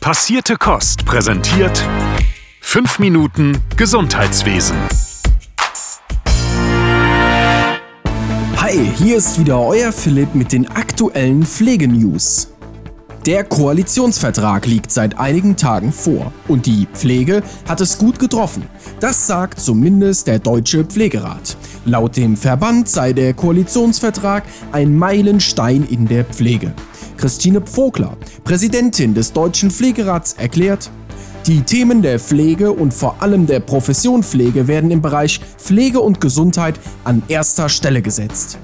Passierte Kost präsentiert 5 Minuten Gesundheitswesen. Hi, hier ist wieder euer Philipp mit den aktuellen Pflegenews. Der Koalitionsvertrag liegt seit einigen Tagen vor und die Pflege hat es gut getroffen. Das sagt zumindest der Deutsche Pflegerat. Laut dem Verband sei der Koalitionsvertrag ein Meilenstein in der Pflege. Christine Pfogler, Präsidentin des Deutschen Pflegerats, erklärt, die Themen der Pflege und vor allem der Profession Pflege werden im Bereich Pflege und Gesundheit an erster Stelle gesetzt.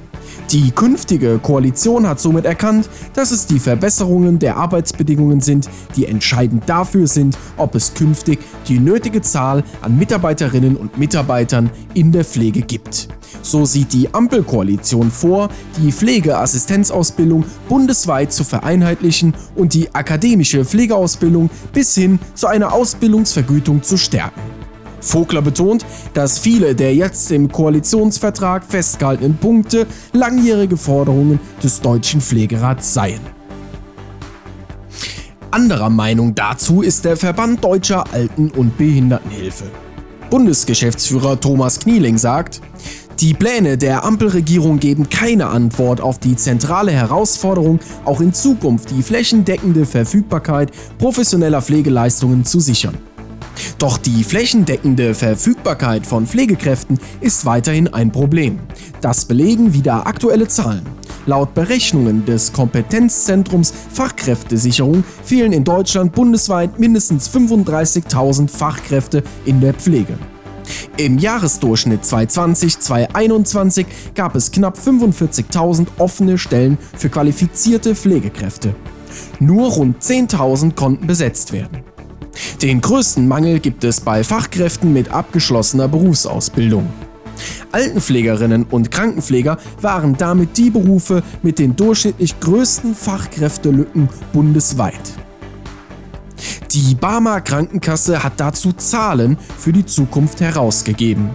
Die künftige Koalition hat somit erkannt, dass es die Verbesserungen der Arbeitsbedingungen sind, die entscheidend dafür sind, ob es künftig die nötige Zahl an Mitarbeiterinnen und Mitarbeitern in der Pflege gibt. So sieht die Ampelkoalition vor, die Pflegeassistenzausbildung bundesweit zu vereinheitlichen und die akademische Pflegeausbildung bis hin zu einer Ausbildungsvergütung zu stärken. Vogler betont, dass viele der jetzt im Koalitionsvertrag festgehaltenen Punkte langjährige Forderungen des deutschen Pflegerats seien. Anderer Meinung dazu ist der Verband Deutscher Alten- und Behindertenhilfe. Bundesgeschäftsführer Thomas Knieling sagt, die Pläne der Ampelregierung geben keine Antwort auf die zentrale Herausforderung, auch in Zukunft die flächendeckende Verfügbarkeit professioneller Pflegeleistungen zu sichern. Doch die flächendeckende Verfügbarkeit von Pflegekräften ist weiterhin ein Problem. Das belegen wieder aktuelle Zahlen. Laut Berechnungen des Kompetenzzentrums Fachkräftesicherung fehlen in Deutschland bundesweit mindestens 35.000 Fachkräfte in der Pflege. Im Jahresdurchschnitt 2020-2021 gab es knapp 45.000 offene Stellen für qualifizierte Pflegekräfte. Nur rund 10.000 konnten besetzt werden. Den größten Mangel gibt es bei Fachkräften mit abgeschlossener Berufsausbildung. Altenpflegerinnen und Krankenpfleger waren damit die Berufe mit den durchschnittlich größten Fachkräftelücken bundesweit. Die Barmer Krankenkasse hat dazu Zahlen für die Zukunft herausgegeben.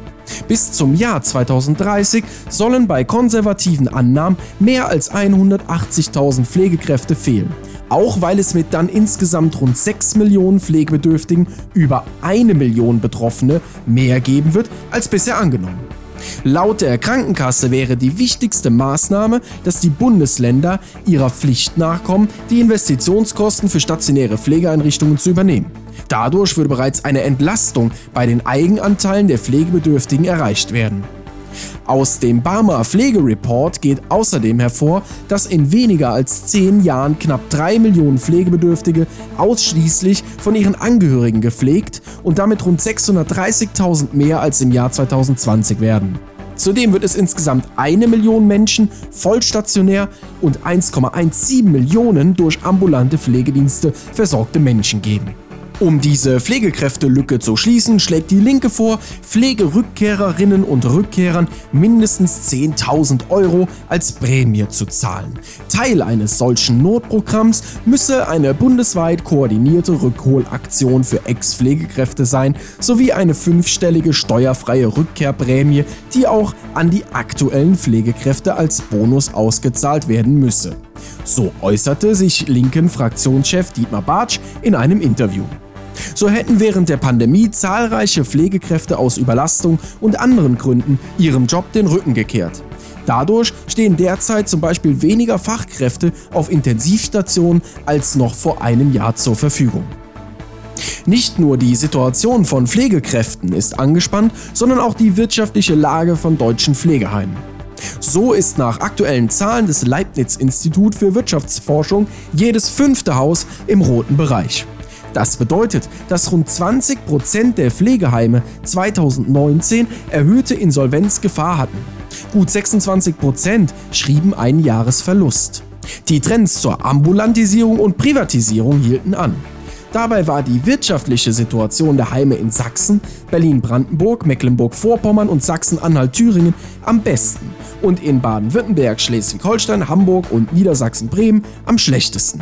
Bis zum Jahr 2030 sollen bei konservativen Annahmen mehr als 180.000 Pflegekräfte fehlen auch weil es mit dann insgesamt rund 6 Millionen Pflegebedürftigen über eine Million Betroffene mehr geben wird als bisher angenommen. Laut der Krankenkasse wäre die wichtigste Maßnahme, dass die Bundesländer ihrer Pflicht nachkommen, die Investitionskosten für stationäre Pflegeeinrichtungen zu übernehmen. Dadurch würde bereits eine Entlastung bei den Eigenanteilen der Pflegebedürftigen erreicht werden. Aus dem Barmer Pflegereport geht außerdem hervor, dass in weniger als zehn Jahren knapp drei Millionen Pflegebedürftige ausschließlich von ihren Angehörigen gepflegt und damit rund 630.000 mehr als im Jahr 2020 werden. Zudem wird es insgesamt eine Million Menschen vollstationär und 1,17 Millionen durch ambulante Pflegedienste versorgte Menschen geben. Um diese Pflegekräftelücke zu schließen, schlägt die Linke vor, Pflegerückkehrerinnen und Rückkehrern mindestens 10.000 Euro als Prämie zu zahlen. Teil eines solchen Notprogramms müsse eine bundesweit koordinierte Rückholaktion für Ex-Pflegekräfte sein, sowie eine fünfstellige steuerfreie Rückkehrprämie, die auch an die aktuellen Pflegekräfte als Bonus ausgezahlt werden müsse. So äußerte sich linken Fraktionschef Dietmar Bartsch in einem Interview. So hätten während der Pandemie zahlreiche Pflegekräfte aus Überlastung und anderen Gründen ihrem Job den Rücken gekehrt. Dadurch stehen derzeit zum Beispiel weniger Fachkräfte auf Intensivstationen als noch vor einem Jahr zur Verfügung. Nicht nur die Situation von Pflegekräften ist angespannt, sondern auch die wirtschaftliche Lage von deutschen Pflegeheimen. So ist nach aktuellen Zahlen des Leibniz Institut für Wirtschaftsforschung jedes fünfte Haus im roten Bereich. Das bedeutet, dass rund 20% der Pflegeheime 2019 erhöhte Insolvenzgefahr hatten. Gut 26% schrieben einen Jahresverlust. Die Trends zur Ambulantisierung und Privatisierung hielten an. Dabei war die wirtschaftliche Situation der Heime in Sachsen, Berlin-Brandenburg, Mecklenburg-Vorpommern und Sachsen-Anhalt-Thüringen am besten und in Baden-Württemberg, Schleswig-Holstein, Hamburg und Niedersachsen-Bremen am schlechtesten.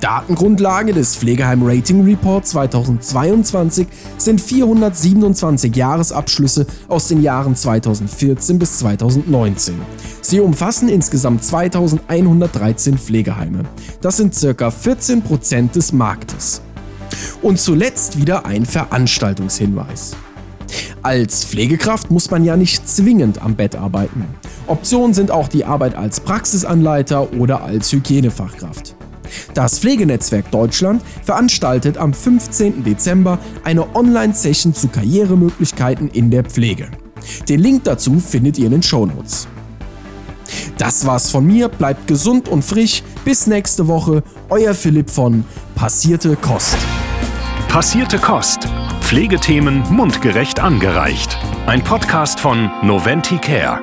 Datengrundlage des Pflegeheim Rating Report 2022 sind 427 Jahresabschlüsse aus den Jahren 2014 bis 2019. Sie umfassen insgesamt 2113 Pflegeheime. Das sind ca. 14% des Marktes. Und zuletzt wieder ein Veranstaltungshinweis. Als Pflegekraft muss man ja nicht zwingend am Bett arbeiten. Optionen sind auch die Arbeit als Praxisanleiter oder als Hygienefachkraft. Das Pflegenetzwerk Deutschland veranstaltet am 15. Dezember eine Online-Session zu Karrieremöglichkeiten in der Pflege. Den Link dazu findet ihr in den Shownotes. Das war's von mir, bleibt gesund und frisch. Bis nächste Woche, euer Philipp von Passierte Kost. Passierte Kost. Pflegethemen mundgerecht angereicht. Ein Podcast von Noventi Care.